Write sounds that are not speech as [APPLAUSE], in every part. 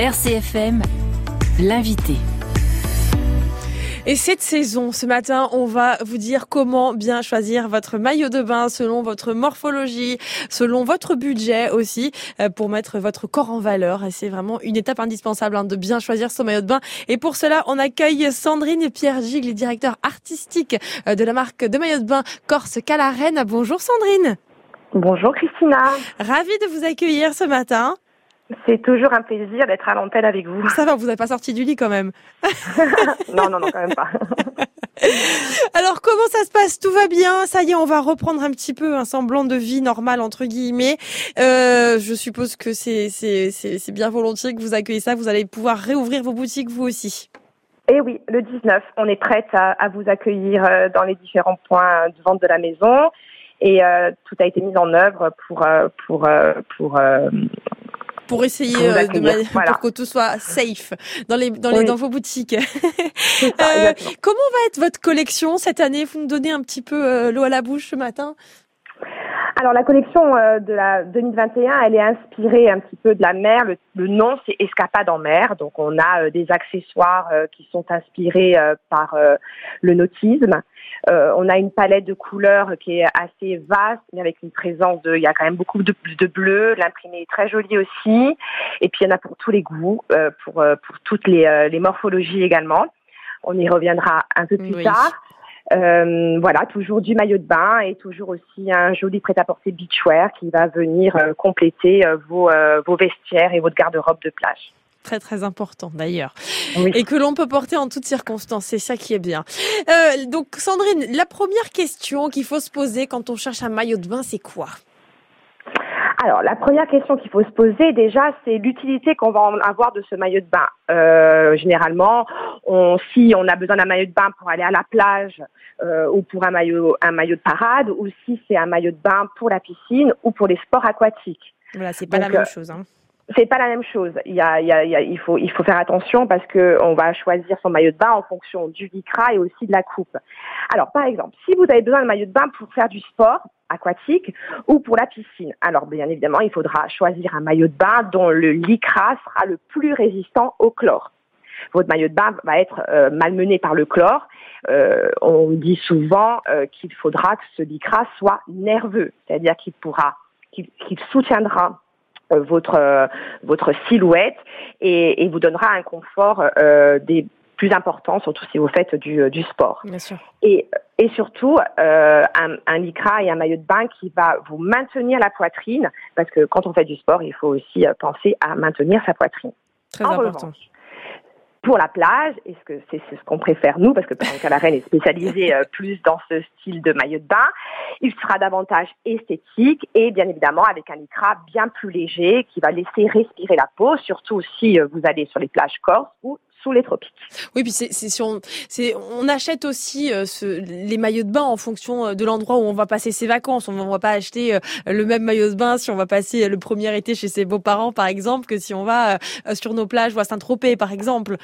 RCFM, l'invité. Et cette saison, ce matin, on va vous dire comment bien choisir votre maillot de bain selon votre morphologie, selon votre budget aussi, euh, pour mettre votre corps en valeur. Et c'est vraiment une étape indispensable hein, de bien choisir son maillot de bain. Et pour cela, on accueille Sandrine et Pierre Gigle, directeur artistique euh, de la marque de maillot de bain Corse Calarène. Bonjour Sandrine. Bonjour Christina. Ravie de vous accueillir ce matin. C'est toujours un plaisir d'être à l'antenne avec vous. Ça va, vous n'êtes pas sorti du lit quand même. [LAUGHS] non, non, non, quand même pas. [LAUGHS] Alors comment ça se passe? Tout va bien? Ça y est, on va reprendre un petit peu un semblant de vie normale entre guillemets. Euh, je suppose que c'est c'est c'est bien volontiers que vous accueillez ça. Vous allez pouvoir réouvrir vos boutiques vous aussi. Eh oui, le 19, on est prête à, à vous accueillir euh, dans les différents points de vente de la maison et euh, tout a été mis en œuvre pour euh, pour euh, pour pour essayer euh, de pour que tout soit safe dans les dans les dans vos boutiques. [LAUGHS] euh, comment va être votre collection cette année? Vous me donnez un petit peu euh, l'eau à la bouche ce matin? Alors la collection euh, de la 2021, elle est inspirée un petit peu de la mer. Le, le nom c'est Escapade en mer. Donc on a des accessoires qui sont inspirés par le nautisme. Euh, on a une palette de couleurs qui est assez vaste, mais avec une présence de, il y a quand même beaucoup de, de bleu. L'imprimé est très joli aussi. Et puis il y en a pour tous les goûts, euh, pour euh, pour toutes les, les morphologies également. On y reviendra un peu plus tard. Euh, voilà, toujours du maillot de bain et toujours aussi un joli prêt-à-porter beachwear qui va venir compléter vos, vos vestiaires et votre garde-robe de plage très très important d'ailleurs, et que l'on peut porter en toutes circonstances. C'est ça qui est bien. Euh, donc Sandrine, la première question qu'il faut se poser quand on cherche un maillot de bain, c'est quoi? Alors, la première question qu'il faut se poser déjà, c'est l'utilité qu'on va avoir de ce maillot de bain. Euh, généralement, on, si on a besoin d'un maillot de bain pour aller à la plage euh, ou pour un maillot, un maillot de parade, ou si c'est un maillot de bain pour la piscine ou pour les sports aquatiques. Voilà, c'est pas la même chose. Hein c'est pas la même chose. Il y a, il y a, il faut, il faut faire attention parce que on va choisir son maillot de bain en fonction du lycra et aussi de la coupe. Alors, par exemple, si vous avez besoin d'un maillot de bain pour faire du sport aquatique ou pour la piscine, alors bien évidemment, il faudra choisir un maillot de bain dont le lycra sera le plus résistant au chlore. Votre maillot de bain va être euh, malmené par le chlore. Euh, on dit souvent euh, qu'il faudra que ce lycra soit nerveux, c'est-à-dire qu'il pourra, qu'il soutiendra euh, votre euh, votre silhouette et, et, vous donnera un confort euh, des plus importants, surtout si vous faites du, du sport. Bien sûr. Et, et surtout, euh, un, un lycra et un maillot de bain qui va vous maintenir la poitrine, parce que quand on fait du sport, il faut aussi penser à maintenir sa poitrine. Très important pour la plage, et ce que c'est ce qu'on préfère nous, parce que la reine est spécialisée euh, plus dans ce style de maillot de bain, il sera davantage esthétique et bien évidemment avec un lycra bien plus léger qui va laisser respirer la peau, surtout si euh, vous allez sur les plages corses ou Oui, puis c'est si on c'est on achète aussi euh, ce, les maillots de bain en fonction de l'endroit où on va passer ses vacances. On ne va pas acheter le même maillot de bain si on va passer le premier été chez ses beaux-parents par exemple que si on va sur nos plages ou à Saint-Tropez par exemple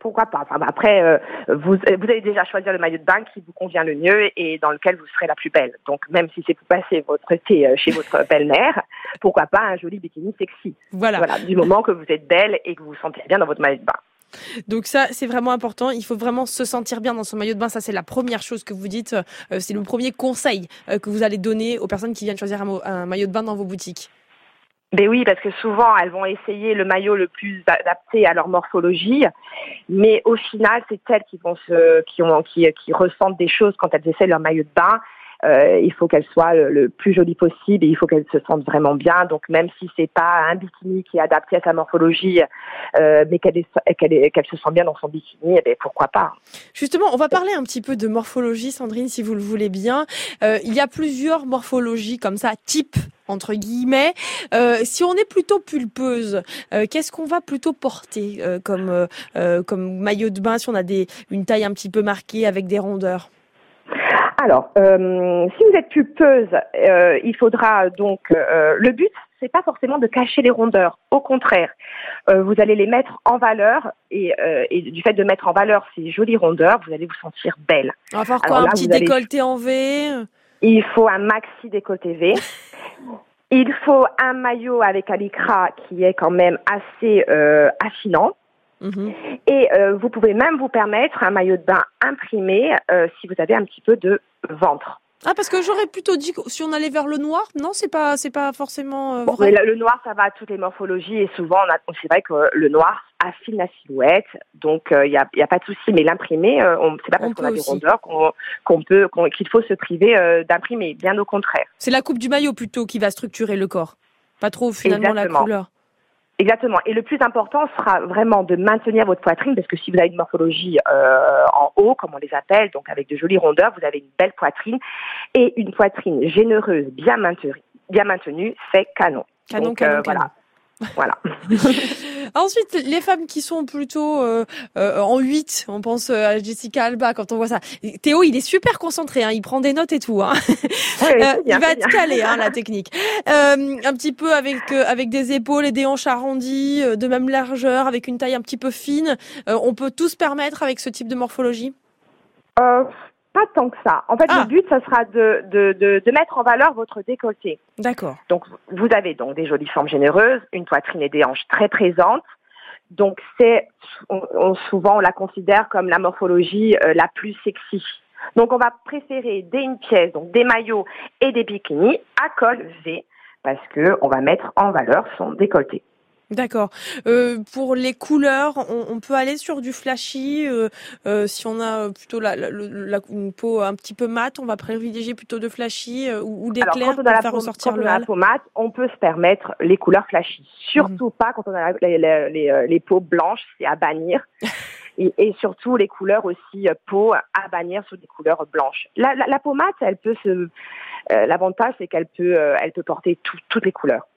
pourquoi pas. Enfin, après, euh, vous, vous allez déjà choisir le maillot de bain qui vous convient le mieux et dans lequel vous serez la plus belle. Donc, même si c'est pour passer votre été euh, chez votre [LAUGHS] belle-mère, pourquoi pas un joli bikini sexy. Voilà. voilà. Du moment que vous êtes belle et que vous vous sentez bien dans votre maillot de bain. Donc ça, c'est vraiment important. Il faut vraiment se sentir bien dans son maillot de bain. Ça, c'est la première chose que vous dites. Euh, c'est le premier conseil que vous allez donner aux personnes qui viennent choisir un maillot de bain dans vos boutiques. Ben oui, parce que souvent elles vont essayer le maillot le plus adapté à leur morphologie, mais au final c'est elles qui vont se, qui ont, qui, qui ressentent des choses quand elles essaient leur maillot de bain. Euh, il faut qu'elle soit le, plus jolie possible et il faut qu'elle se sente vraiment bien. Donc même si c'est pas un bikini qui est adapté à sa morphologie, euh, mais qu'elle qu'elle qu'elle se sent bien dans son bikini, eh ben, pourquoi pas? Justement, on va parler un petit peu de morphologie, Sandrine, si vous le voulez bien. Euh, il y a plusieurs morphologies comme ça, type entre guillemets. Euh, si on est plutôt pulpeuse, euh, qu'est-ce qu'on va plutôt porter euh, comme comme maillot de bain si on a des une taille un petit peu marquée avec des rondeurs? Alors, si vous êtes pulpeuse, il faudra donc le but, c'est pas forcément de cacher les rondeurs. Au contraire, vous allez les mettre en valeur et, et, du fait de mettre en valeur ces jolies rondeurs, vous allez vous sentir belle. On va quoi Un petit décolleté en V? Il faut un maxi décolleté V. Il faut un maillot avec un lycra qui est quand même assez euh, affinant. Mhm. Et euh, vous pouvez même vous permettre un maillot de bain imprimé euh, si vous avez un petit peu de ventre. Ah parce que j'aurais plutôt dit que si on allait vers le noir, non c'est pas c'est pas forcément euh, vrai. le noir ça va à toutes les morphologies et souvent c'est vrai que le noir affine la silhouette donc il euh, n'y a, y a pas de souci mais l'imprimer euh, on c'est pas parce qu'on a des rondeurs qu'on peut qu'il faut se priver d'imprimer bien au contraire. C'est la coupe du maillot plutôt qui va structurer le corps, pas trop finalement la couleur. Exactement. Et le plus important sera vraiment de maintenir votre poitrine, parce que si vous avez une morphologie euh, en haut, comme on les appelle, donc avec de jolies rondeurs, vous avez une belle poitrine et une poitrine généreuse, bien maintenue, bien maintenue, c'est canon. Canon, canon, euh, canon. Voilà. Voilà. [LAUGHS] Ensuite, les femmes qui sont plutôt euh, euh, en 8, on pense euh, à Jessica Alba quand on voit ça. Théo, il est super concentré, hein, il prend des notes et tout. Hein. [LAUGHS] il va être calé, hein, la [LAUGHS] technique. un petit peu avec avec des épaules et des hanches arrondies, de même largeur, avec une taille un petit peu fine. on peut tout se permettre avec ce type de morphologie? Pas tant que ça. En fait, le ah. but, ça sera de, de, de, de, mettre en valeur votre décolleté. D'accord. Donc, vous avez donc des jolies formes généreuses, une poitrine et des hanches très présentes. Donc, c'est souvent on la considère comme la morphologie euh, la plus sexy. Donc, on va préférer des une pièce, donc des maillots et des bikinis à col V parce que on va mettre en valeur son décolleté. D'accord. Euh, pour les couleurs, on, peut aller sur du flashy. Euh, euh, si on a plutôt la, la, une peau un petit peu mate, on va privilégier plutôt de flashy ou, des clairs pour faire ressortir le on peau mate, on peut se permettre les couleurs flashy. Surtout mhm. pas quand on a les, les, les, peaux blanches, c'est à bannir. [LAUGHS] Et, et, surtout les couleurs aussi peau à bannir sous des couleurs blanches. La, la, la peau mate, elle peut se, l'avantage c'est qu'elle peut, elle peut porter toutes les couleurs.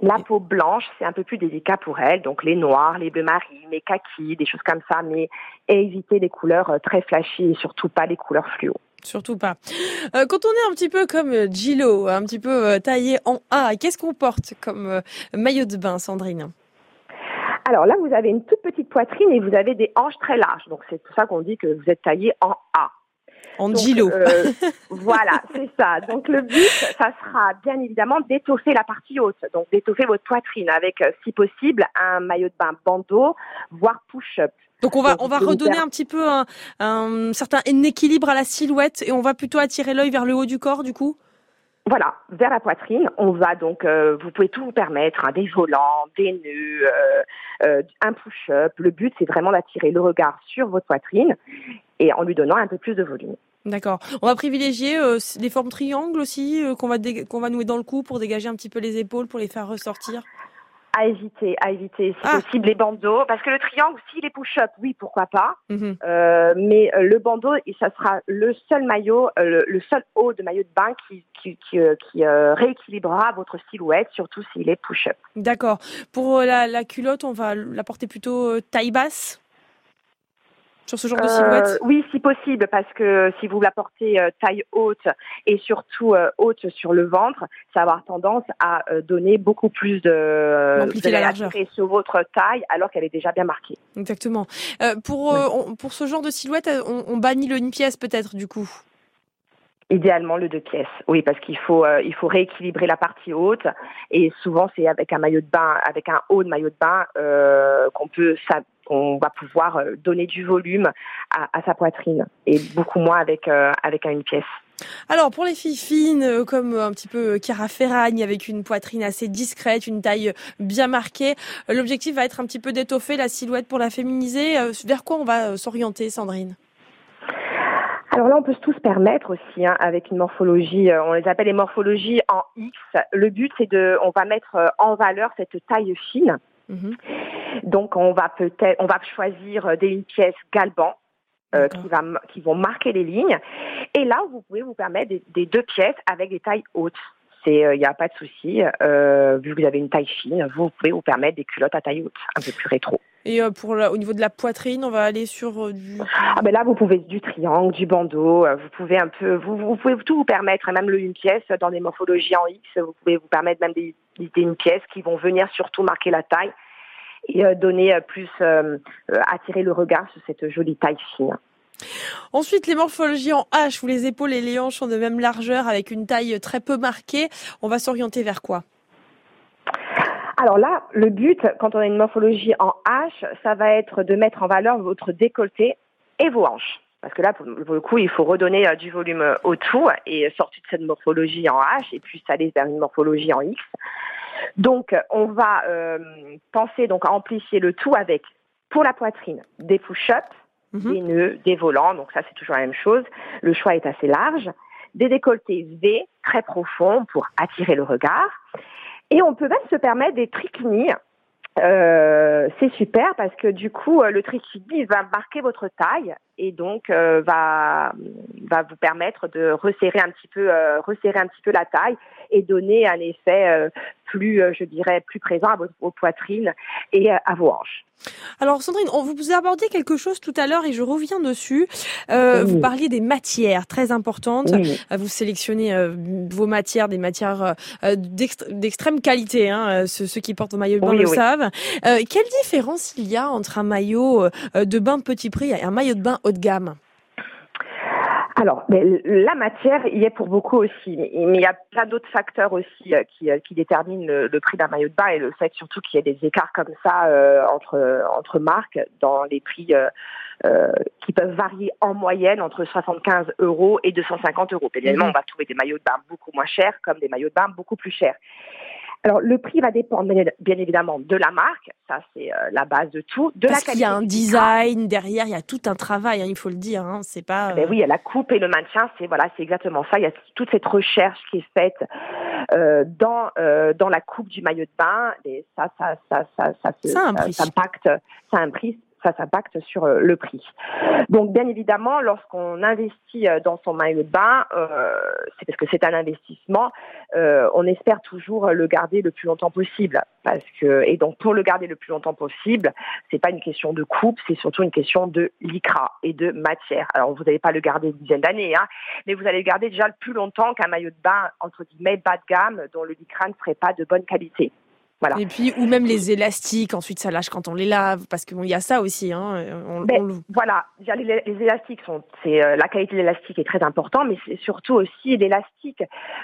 La peau blanche, c'est un peu plus délicat pour elle, donc les noirs, les bleus marines, les kakis, des choses comme ça, mais éviter les couleurs euh, très flashy et surtout pas les couleurs fluo. Surtout pas. Euh, quand on est un petit peu comme euh, Gilo, un petit peu taillé en A, qu'est-ce qu'on porte comme maillot de bain, Sandrine? Alors là, vous avez une toute petite poitrine et vous avez des hanches très larges. Donc c'est pour ça qu'on dit que vous êtes taillé en A. En gilo. Euh, [LAUGHS] voilà, c'est ça. Donc le but, ça sera bien évidemment d'étoffer la partie haute, donc d'étoffer votre poitrine avec, euh, si possible, un maillot de bain bandeau, voire push-up. Donc on va on va redonner un petit peu un, un certain équilibre à la silhouette et on va plutôt attirer l'œil vers le haut du corps du coup? Voilà, vers la poitrine, on va donc, euh, vous pouvez tout vous permettre, hein, des volants, des nœuds, euh, un push-up. Le but, c'est vraiment d'attirer le regard sur votre poitrine et en lui donnant un peu plus de volume. D'accord. On va privilégier euh, les formes triangles aussi euh, qu'on va qu'on va nouer dans le cou pour dégager un petit peu les épaules pour les faire ressortir? À éviter, à éviter, si ah. possible les bandeaux, parce que le triangle, si les push-ups, oui, pourquoi pas. Mhm. Euh, mais le bandeau, ça sera le seul maillot, le, seul haut de maillot de bain qui qui, qui, qui rééquilibrera votre silhouette, surtout s'il est push-up. D'accord. Pour la, la culotte, on va la porter plutôt taille basse? Sur ce genre de silhouette euh, Oui, si possible, parce que si vous la portez euh, taille haute et surtout euh, haute sur le ventre, ça va avoir tendance à donner beaucoup plus de, de la largeur sur votre taille, alors qu'elle est déjà bien marquée. Exactement. pour pour ce genre de silhouette, on, on bannit le une pièce peut-être du coup? Idéalement le deux pièces, oui, parce qu'il faut il faut rééquilibrer la partie haute et souvent c'est avec un maillot de bain, avec un haut de maillot de bain qu'on peut on va pouvoir euh, donner du volume à, sa poitrine et beaucoup moins avec euh, avec une pièce. Alors pour les filles fines, euh, comme un petit peu Cara Ferragne, avec une poitrine assez discrète, une taille bien marquée, l'objectif va être un petit peu d'étoffer la silhouette pour la féminiser. Vers quoi on va s'orienter, Sandrine? Alors là, on peut tous permettre aussi, hein, avec une morphologie, on les appelle les morphologies en X. Le but, c'est de, on va mettre en valeur cette taille fine. Mhm. Donc on va peut-être, on va choisir euh, des pièces galban euh, qui, va, qui vont marquer les lignes. Et là, vous pouvez vous permettre des, deux pièces avec des tailles hautes. Il n'y euh, a pas de souci. vu que vous avez une taille fine, vous pouvez vous permettre des culottes à taille haute, un peu plus rétro. Et pour au niveau de la poitrine, on va aller sur du. Ah ben là, vous pouvez du triangle, du bandeau. vous pouvez un peu, vous, vous pouvez tout vous permettre, même le une pièce dans des morphologies en X. Vous pouvez vous permettre même des, des une pièce qui vont venir surtout marquer la taille et euh, donner euh, plus, euh, attirer le regard sur cette jolie taille fine. Ensuite, les morphologies en H où les épaules et les hanches sont de même largeur avec une taille très peu marquée. On va s'orienter vers quoi? Alors là, le but, quand on a une morphologie en H, ça va être de mettre en valeur votre décolleté et vos hanches. Parce que là, pour le coup, il faut redonner euh, du volume au tout et sortir de cette morphologie en H et puis aller vers une morphologie en X. Donc, on va euh, penser donc à amplifier le tout avec, pour la poitrine, des push-ups, mhm. des nœuds, des volants. Donc ça, c'est toujours la même chose. Le choix est assez large. Des décolletés V très profonds pour attirer le regard. Et on peut même se permettre des trichinies. Euh, c'est super parce que du coup, le trichini va marquer votre taille et donc euh, va va vous permettre de resserrer un petit peu euh, resserrer un petit peu la taille et donner un effet euh, plus je dirais plus présent à vos, poitrines et à vos hanches. Alors Sandrine, on vous a abordé quelque chose tout à l'heure et je reviens dessus. Vous parliez des matières très importantes. Vous sélectionnez vos matières, des matières d'extrême qualité. Hein, ceux, qui portent un maillot de bain le savent. quelle différence il y a entre un maillot de bain petit prix et un maillot de bain haut de gamme alors, la matière y est pour beaucoup aussi, mais, il y a plein d'autres facteurs aussi euh, qui, euh, qui, déterminent le, prix d'un maillot de bain et le fait surtout qu'il y ait des écarts comme ça euh, entre entre marques dans les prix qui peuvent varier en moyenne entre 75 euros et 250 euros. Évidemment, mhm. on va trouver des maillots de bain beaucoup moins chers comme des maillots de bain beaucoup plus chers. Alors le prix va dépendre bien évidemment de la marque, ça c'est euh, la base de tout, de Parce la qualité. Il y a un design derrière, il y a tout un travail, hein, il faut le dire. Hein, c'est pas. Ben oui, il y a la coupe et le maintien, c'est voilà, c'est exactement ça. Il y a toute cette recherche qui est faite euh, dans euh, dans la coupe du maillot de bain, et ça ça ça ça ça, ça, ça, ça impacte, ça a un prix ça s'impacte sur euh, le prix. Donc bien évidemment, lorsqu'on investit euh, dans son maillot de bain, euh, c'est parce que c'est un investissement, on espère toujours le garder le plus longtemps possible. Parce que et donc pour le garder le plus longtemps possible, c'est pas une question de coupe, c'est surtout une question de lycra et de matière. Alors vous n'allez pas le garder une dizaine d'années, hein, mais vous allez le garder déjà le plus longtemps qu'un maillot de bain entre guillemets bas de gamme dont le lycra ne serait pas de bonne qualité. Et puis, ou même les élastiques, ensuite ça lâche quand on les lave, parce qu'il y a ça aussi. Hein, ben, Voilà, les, élastiques, sont, c'est, euh, la qualité de l'élastique est très importante, mais c'est surtout aussi l'élastique,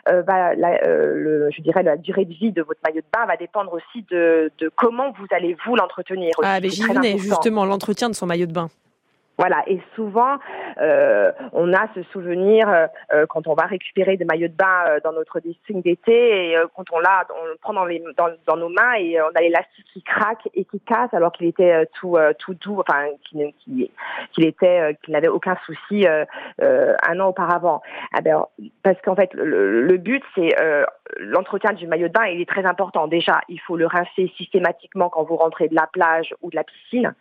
euh, euh, le, je dirais la durée de vie de votre maillot de bain va dépendre aussi de, de comment vous allez vous l'entretenir. Ah, mais j'y venais justement, l'entretien de son maillot de bain. Voilà, et souvent, euh, on a ce souvenir euh, euh, quand on va récupérer des maillots de bain dans notre dressing d'été et quand on l'a, on le prend dans, les, dans, nos mains et on a l'élastique qui craque et qui casse alors qu'il était tout tout doux, enfin qu'il qu'il était qu'il n'avait aucun souci un an auparavant. Ah ben, parce qu'en fait, le, le but c'est l'entretien du maillot de bain, il est très important. Déjà, il faut le rincer systématiquement quand vous rentrez de la plage ou de la piscine.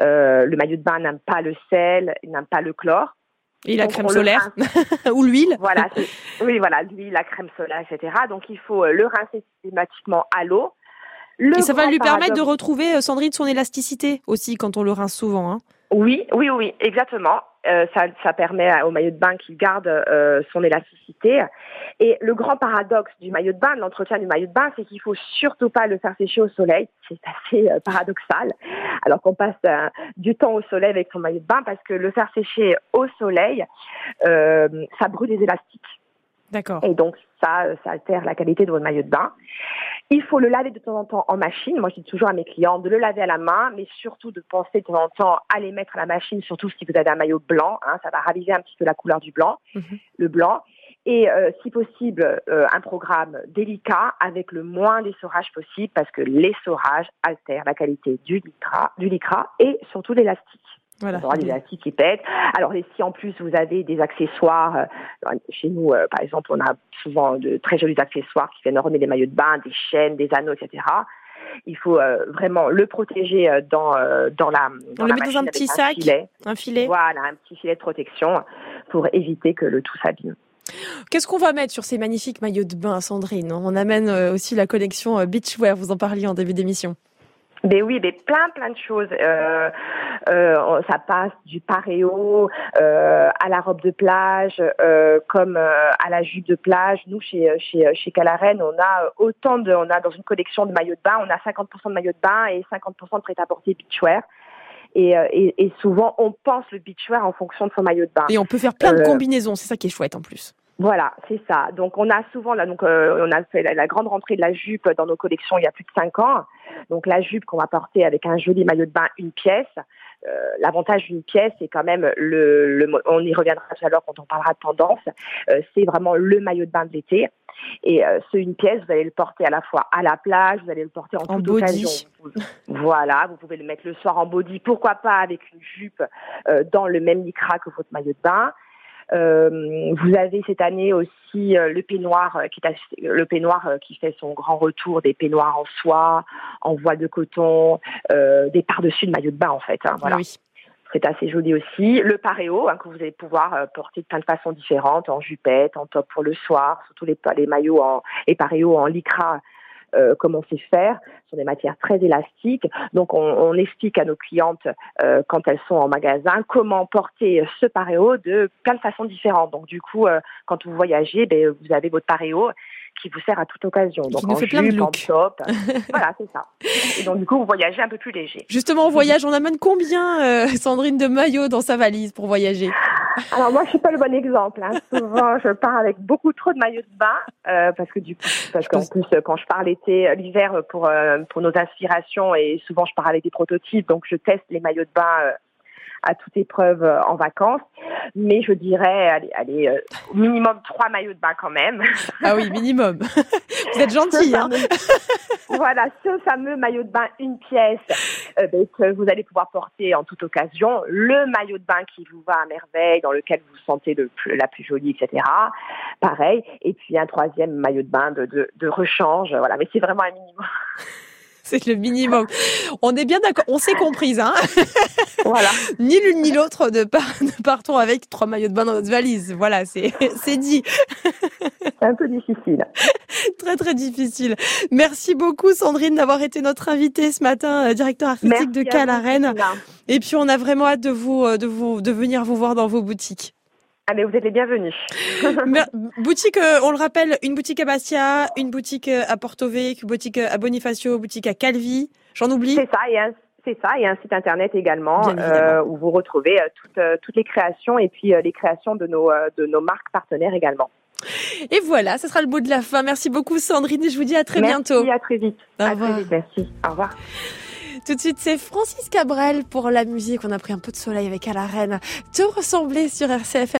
Euh, le maillot de bain n'aime pas le sel, il n'aime pas le chlore. Et la crème solaire [LAUGHS] ou l'huile. Voilà, oui, voilà, l'huile, la crème solaire, etc. Donc il faut euh, le rincer systématiquement à l'eau. Et ça va lui permettre de retrouver, euh, Sandrine, son élasticité aussi quand on le rince souvent. Hein. Oui, oui, oui, exactement. Euh, ça, ça, permet au maillot de bain qu'il garde euh, son élasticité. Et le grand paradoxe du maillot de bain, de l'entretien du maillot de bain, c'est qu'il faut surtout pas le faire sécher au soleil. C'est assez euh, paradoxal, alors qu'on passe du temps au soleil avec son maillot de bain, parce que le faire sécher au soleil, ça brûle les élastiques. D'accord. Et donc ça, ça altère la qualité de votre maillot de bain. Il faut le laver de temps en temps en machine. Moi, je dis toujours à mes clients de le laver à la main, mais surtout de penser de temps en temps à les mettre à la machine, surtout si vous avez un maillot blanc. Hein, ça va raviver un petit peu la couleur du blanc, mhm. le blanc. Et euh, si possible, euh, un programme délicat avec le moins d'essorage possible, parce que l'essorage altère la qualité du lycra, du lycra et surtout l'élastique. Voilà. On aura des élastiques qui pètent. Alors, si en plus vous avez des accessoires, euh, chez nous, euh, par exemple, on a souvent de très jolis accessoires qui viennent orner des maillots de bain, des chaînes, des anneaux, etc. Il faut euh, vraiment le protéger dans dans la. Dans on le met dans un petit sac, un filet. Voilà, un petit filet de protection pour éviter que le tout s'abîme. Qu'est-ce qu'on va mettre sur ces magnifiques maillots de bain, Sandrine? On amène aussi la collection Beachwear, vous en parliez en début d'émission. Ben oui, mais plein plein de choses. Euh, euh, ça passe du paréo euh, à la robe de plage, euh, comme euh, à la jupe de plage. Nous, chez chez chez Calaren, on a autant de, on a dans une collection de maillots de bain, on a 50% de maillots de bain et 50% de prêt-à-porter beachwear. Et, et, et, souvent, on pense le beachwear en fonction de son maillot de bain. Et on peut faire plein de combinaisons, c'est ça qui est chouette en plus. Voilà, c'est ça. Donc on a souvent là, donc on a fait la, grande rentrée de la jupe dans nos collections il y a plus de cinq ans. Donc la jupe qu'on va porter avec un joli maillot de bain, une pièce. Euh, l'avantage d'une pièce, c'est quand même le, le, on y reviendra tout à l'heure quand on parlera de tendance. Euh, c'est vraiment le maillot de bain de l'été. Et euh, ce une pièce, vous allez le porter à la fois à la plage, vous allez le porter en, toute occasion. Voilà, vous pouvez le mettre le soir en body, pourquoi pas avec une jupe dans le même lycra que votre maillot de bain. Euh, vous avez cette année aussi euh, le peignoir euh, qui le peignoir qui fait son grand retour, des peignoirs en soie, en voile de coton, des par-dessus de maillot de bain en fait. Hein, voilà. C'est assez joli aussi. Le paréo, hein, que vous allez pouvoir porter de plein de façons différentes, en jupette, en top pour le soir, surtout les, les maillots en, les paréos en lycra euh, comment c'est faire, sur des matières très élastiques. Donc on, on explique à nos clientes euh, quand elles sont en magasin comment porter ce paréo de plein de façons différentes. Donc du coup, euh, quand vous voyagez, ben, vous avez votre paréo qui vous sert à toute occasion. Donc en jupe, en top. [LAUGHS] voilà, c'est ça. Et donc du coup, vous voyagez un peu plus léger. Justement, on voyage, on amène combien, Sandrine, de maillots dans sa valise pour voyager? Alors moi, je suis pas le bon exemple. Hein. Souvent, je pars avec beaucoup trop de maillots de bain euh, parce que du coup, parce qu'en plus, quand je pars l'été, euh, l'hiver pour euh, pour nos aspirations et souvent je pars avec des prototypes, donc je teste les maillots de bain à toute épreuve en vacances. Mais je dirais, allez, allez au minimum trois maillots de bain quand même. Ah oui, minimum. [LAUGHS] Vous êtes gentil. Hein voilà, ce fameux maillot de bain une pièce euh, ben, que vous allez pouvoir porter en toute occasion, le maillot de bain qui vous va à merveille, dans lequel vous vous sentez le la plus jolie, etc. Pareil, et puis un troisième maillot de bain de, de, de rechange, voilà, mais c'est vraiment un minimum. [LAUGHS] [LAUGHS] C'est le minimum. On est bien d'accord, on s'est comprise, hein [LAUGHS] Voilà. ni l'une ni l'autre [LAUGHS] ne, partons avec trois maillots de bain dans notre valise. Voilà, c'est dit. C'est un peu difficile. très très difficile. Merci beaucoup Sandrine d'avoir été notre invitée ce matin, euh, directeur artistique de Calarène. Et puis on a vraiment hâte de vous euh, de vous de venir vous voir dans vos boutiques. Ah mais vous êtes les bienvenus. [LAUGHS] boutique, euh, on le rappelle, une boutique à Bastia, une boutique à Porto Vecchio, une boutique à Bonifacio, boutique à Calvi. J'en oublie C'est ça, et un, c'est ça, et un site internet également euh, où vous retrouvez euh, toutes, euh, toutes les créations et puis les créations de nos, de nos marques partenaires également. Et voilà, ce sera le mot de la fin. Merci beaucoup Sandrine et je vous dis à très bientôt. Merci, à très vite. Au à très vite, merci. Au revoir. Tout de suite, c'est Francis Cabrel pour la musique. On a pris un peu de soleil avec à la reine. Te ressembler sur RCF.